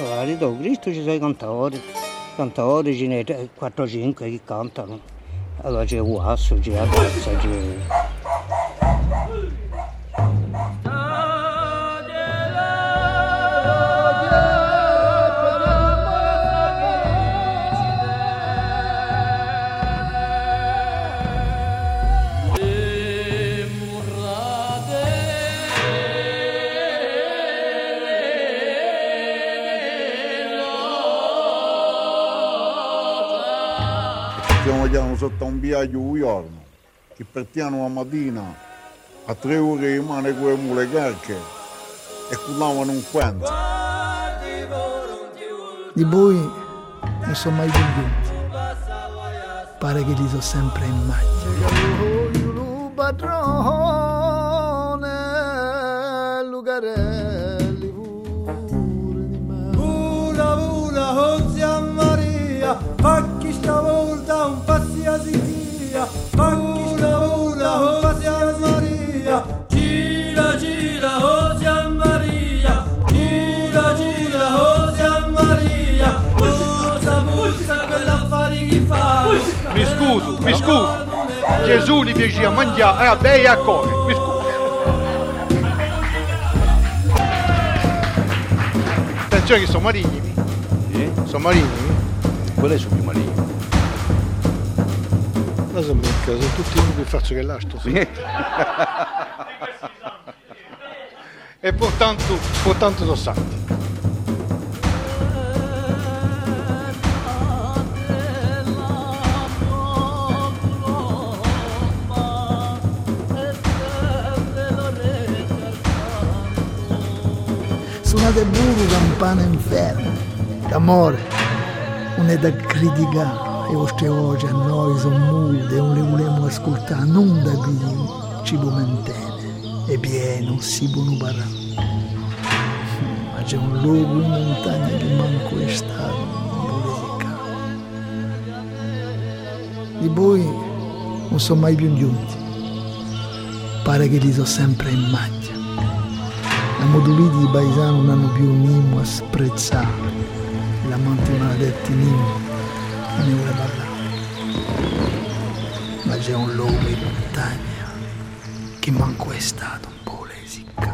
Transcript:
Allora, di Cristo ci sono i cantatori, cantatori ce ne 4-5 che cantano. Allora c'è Guasso, c'è Adazza, c'è... stiamo vedendo sotto un viaggio un giorno, che partiamo la mattina a tre ore rimane con le mule carche e culavano un quanto. Di voi non sono mai convinti. Pare che li so sempre in maglia. Padrone, Lucarelli, pure di me. Oh zia Maria, fa chi stavolta un passi a Sicilia, fa chi stavolta un passi a Maria, gira gira, oh zia Maria, gira gira, oh zia Maria, cosa puzza quell'affari che fa? Mi scuso, mi scuso. Gesù gli diceva mangiare a bere e a correre. Mi scuso. Attenzione che sono marini. Eh? Sono marini. Qual è su più maligno? Non so mica, sono tutti uno più faccio che l'altro. e portanto, portanto sono santi. Suonate burro campana inferno. D'amore, non è da criticare. Le vostre voci a noi sono multe e non da qui ci può mentene. E pieno si può parlare. Ma c'è un luogo in montagna che manco è stato, non vuole Di voi non sono mai più giunti. Pare che li so sempre in maglia. La moduliti di paesano non hanno più un inno a sprezzare. L'amante maledetti inno non ne vuole parlare. Ma c'è un luogo in montagna che manco è stato un po' lesica.